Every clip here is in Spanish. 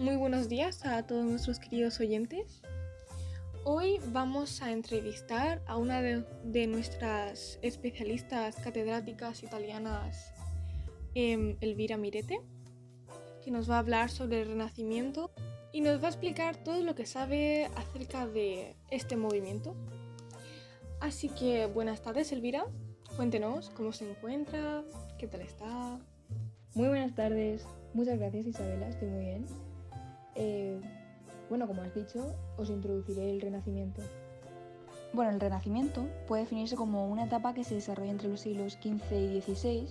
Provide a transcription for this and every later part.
Muy buenos días a todos nuestros queridos oyentes. Hoy vamos a entrevistar a una de, nuestras especialistas catedráticas italianas, em, Elvira Mirete, que nos va a hablar sobre el Renacimiento y nos va a explicar todo lo que sabe acerca de este movimiento. Así que buenas tardes, Elvira. Cuéntenos cómo se encuentra, qué tal está. Muy buenas tardes. Muchas gracias, Isabela. Estoy muy bien. Eh, bueno, como has dicho, os introduciré el Renacimiento. Bueno, el Renacimiento puede definirse como una etapa que se desarrolla entre los siglos XV y XVI,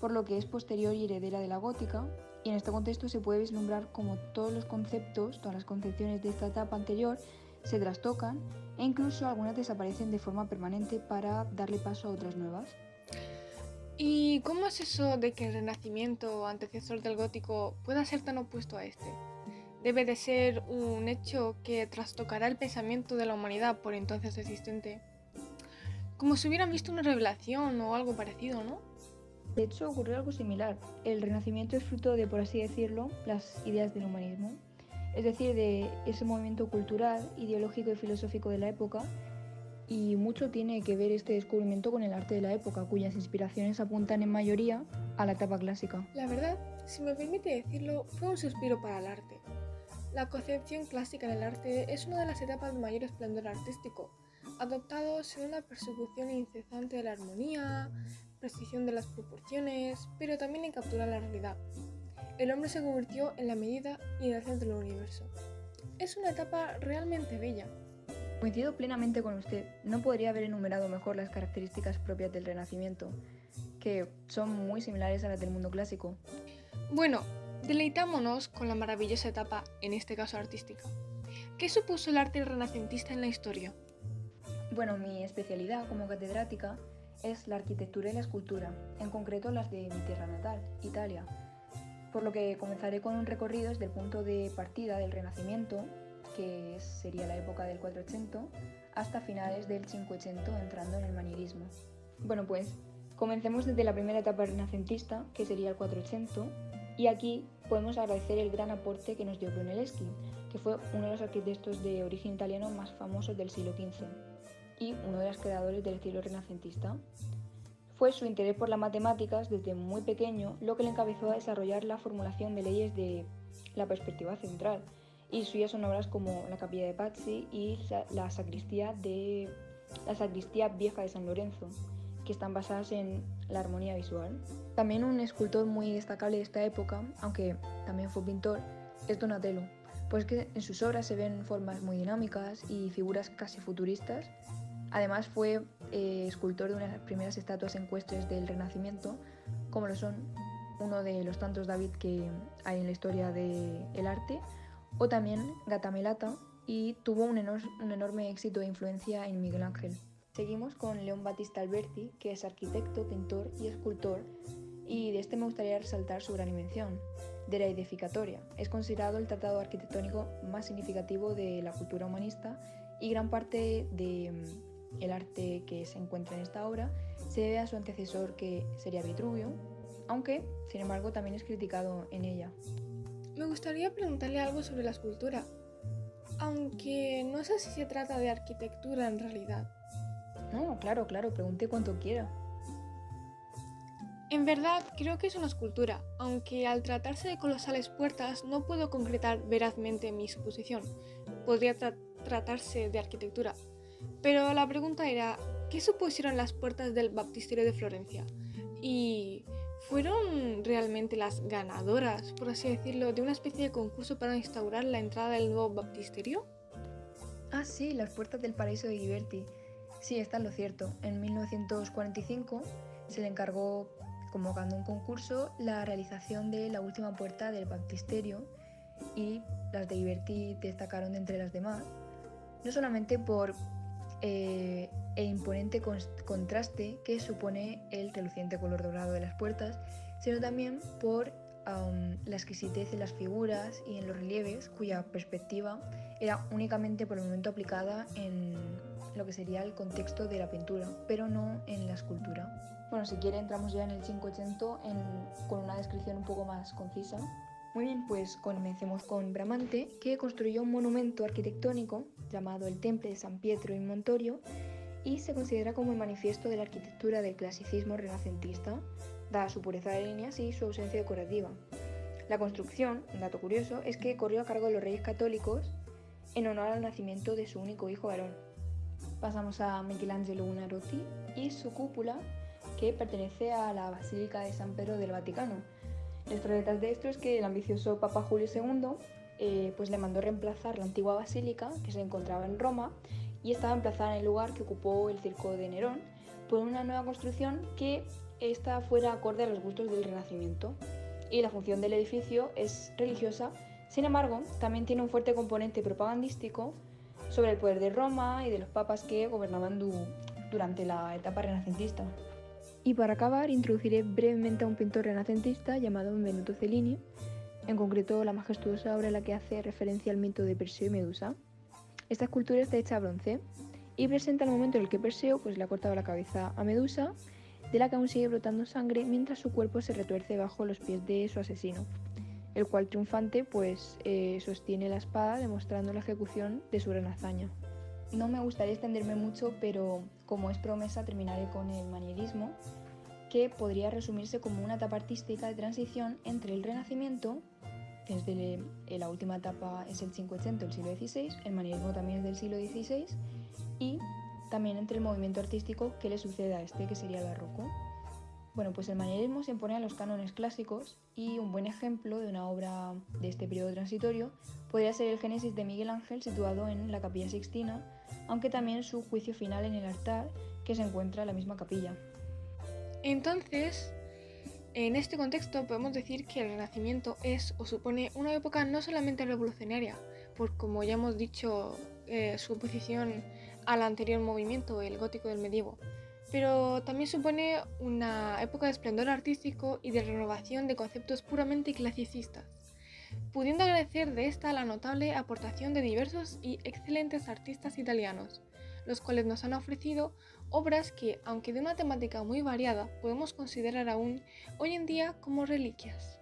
por lo que es posterior y heredera de la gótica, y en este contexto se puede vislumbrar como todos los conceptos, todas las concepciones de esta etapa anterior se trastocan e incluso algunas desaparecen de forma permanente para darle paso a otras nuevas. ¿Y cómo es eso de que el Renacimiento, antecesor del gótico, pueda ser tan opuesto a este? Debe de ser un hecho que trastocará el pensamiento de la humanidad por entonces existente. Como si hubieran visto una revelación o algo parecido, ¿no? De hecho, ocurrió algo similar. El Renacimiento es fruto de, por así decirlo, las ideas del humanismo, es decir, de ese movimiento cultural, ideológico y filosófico de la época, y mucho tiene que ver este descubrimiento con el arte de la época, cuyas inspiraciones apuntan en mayoría a la etapa clásica. La verdad, si me permite decirlo, fue un suspiro para el arte. La concepción clásica del arte es una de las etapas de mayor esplendor artístico, adoptados en una persecución incesante de la armonía, precisión de las proporciones, pero también en capturar la realidad. El hombre se convirtió en la medida y en el centro del universo. Es una etapa realmente bella. Coincido plenamente con usted. No podría haber enumerado mejor las características propias del Renacimiento, que son muy similares a las del mundo clásico. Bueno, Deleitámonos con la maravillosa etapa, en este caso artística. ¿Qué supuso el arte renacentista en la historia? Bueno, mi especialidad como catedrática es la arquitectura y la escultura, en concreto las de mi tierra natal, Italia. Por lo que comenzaré con un recorrido desde el punto de partida del Renacimiento, que sería la época del 480, hasta finales del 580, entrando en el manierismo. Bueno, pues comencemos desde la primera etapa renacentista, que sería el 480, y aquí podemos agradecer el gran aporte que nos dio Brunelleschi, que fue uno de los arquitectos de origen italiano más famosos del siglo XV y uno de los creadores del estilo renacentista. Fue su interés por las matemáticas desde muy pequeño lo que le encabezó a desarrollar la formulación de leyes de la perspectiva central, y suyas son obras como la Capilla de Pazzi y la sacristía, de, la sacristía vieja de San Lorenzo, que están basadas en la armonía visual. También un escultor muy destacable de esta época, aunque también fue pintor, es Donatello, pues que en sus obras se ven formas muy dinámicas y figuras casi futuristas. Además fue eh, escultor de una de las primeras estatuas ecuestres del Renacimiento, como lo son uno de los tantos David que hay en la historia del arte, o también Gatamelata, y tuvo un enorme éxito e influencia en Miguel Ángel. Seguimos con León Battista Alberti, que es arquitecto, pintor y escultor, y de este me gustaría resaltar su gran invención, de la edificatoria. Es considerado el tratado arquitectónico más significativo de la cultura humanista y gran parte del mm, arte que se encuentra en esta obra se debe a su antecesor que sería Vitruvio, aunque, sin embargo, también es criticado en ella. Me gustaría preguntarle algo sobre la escultura, aunque no sé si se trata de arquitectura en realidad. No, claro, claro, pregunte cuanto quiera. En verdad, creo que es una escultura, aunque al tratarse de colosales puertas no puedo concretar verazmente mi suposición. Podría tratarse de arquitectura. Pero la pregunta era, ¿qué supusieron las puertas del baptisterio de Florencia? ¿Y fueron realmente las ganadoras, por así decirlo, de una especie de concurso para instaurar la entrada del nuevo baptisterio? Ah, sí, las puertas del paraíso de Liberty. Sí, está lo cierto. En 1945 se le encargó, convocando un concurso, la realización de la última puerta del baptisterio y las de Iberti destacaron de entre las demás, no solamente por eh, el imponente contraste que supone el reluciente color dorado de las puertas, sino también por la exquisitez en las figuras y en los relieves, cuya perspectiva era únicamente por el momento aplicada en lo que sería el contexto de la pintura, pero no en la escultura. Bueno, si quiere entramos ya en el 580 con una descripción un poco más concisa. Muy bien, pues comencemos con Bramante, que construyó un monumento arquitectónico llamado el Temple de San Pietro in Montorio y se considera como el manifiesto de la arquitectura del clasicismo renacentista, dada su pureza de líneas y su ausencia decorativa. La construcción, un dato curioso, es que corrió a cargo de los reyes católicos en honor al nacimiento de su único hijo varón. Pasamos a Michelangelo Buonarroti y su cúpula, que pertenece a la Basílica de San Pedro del Vaticano. La historia detrás de esto es que el ambicioso Papa Julio II eh, pues le mandó reemplazar la antigua basílica, que se encontraba en Roma, y estaba emplazada en el lugar que ocupó el circo de Nerón, por una nueva construcción que esta fuera acorde a los gustos del Renacimiento. Y la función del edificio es religiosa, sin embargo, también tiene un fuerte componente propagandístico sobre el poder de Roma y de los papas que gobernaban durante la etapa renacentista. Y para acabar, introduciré brevemente a un pintor renacentista llamado Benvenuto Cellini, en concreto la majestuosa obra en la que hace referencia al mito de Perseo y Medusa. Esta escultura está hecha a bronce y presenta el momento en el que Perseo pues, le ha cortado la cabeza a Medusa, de la que aún sigue brotando sangre mientras su cuerpo se retuerce bajo los pies de su asesino, el cual triunfante pues eh, sostiene la espada demostrando la ejecución de su gran hazaña. No me gustaría extenderme mucho, pero como es promesa terminaré con el manierismo, que podría resumirse como una etapa artística de transición entre el Renacimiento desde eh, la última etapa es el 580 del siglo XVI, el manierismo también es del siglo XVI y también entre el movimiento artístico que le sucede a este, que sería el barroco. Bueno, pues el manierismo se impone a los cánones clásicos y un buen ejemplo de una obra de este periodo transitorio podría ser el Génesis de Miguel Ángel situado en la Capilla Sixtina, aunque también su juicio final en el altar que se encuentra en la misma capilla. Entonces, en este contexto podemos decir que el Renacimiento es o supone una época no solamente revolucionaria, por como ya hemos dicho eh, su oposición al anterior movimiento, el gótico del medievo, pero también supone una época de esplendor artístico y de renovación de conceptos puramente clasicistas, pudiendo agradecer de esta la notable aportación de diversos y excelentes artistas italianos, los cuales nos han ofrecido obras que, aunque de una temática muy variada, podemos considerar aún hoy en día como reliquias.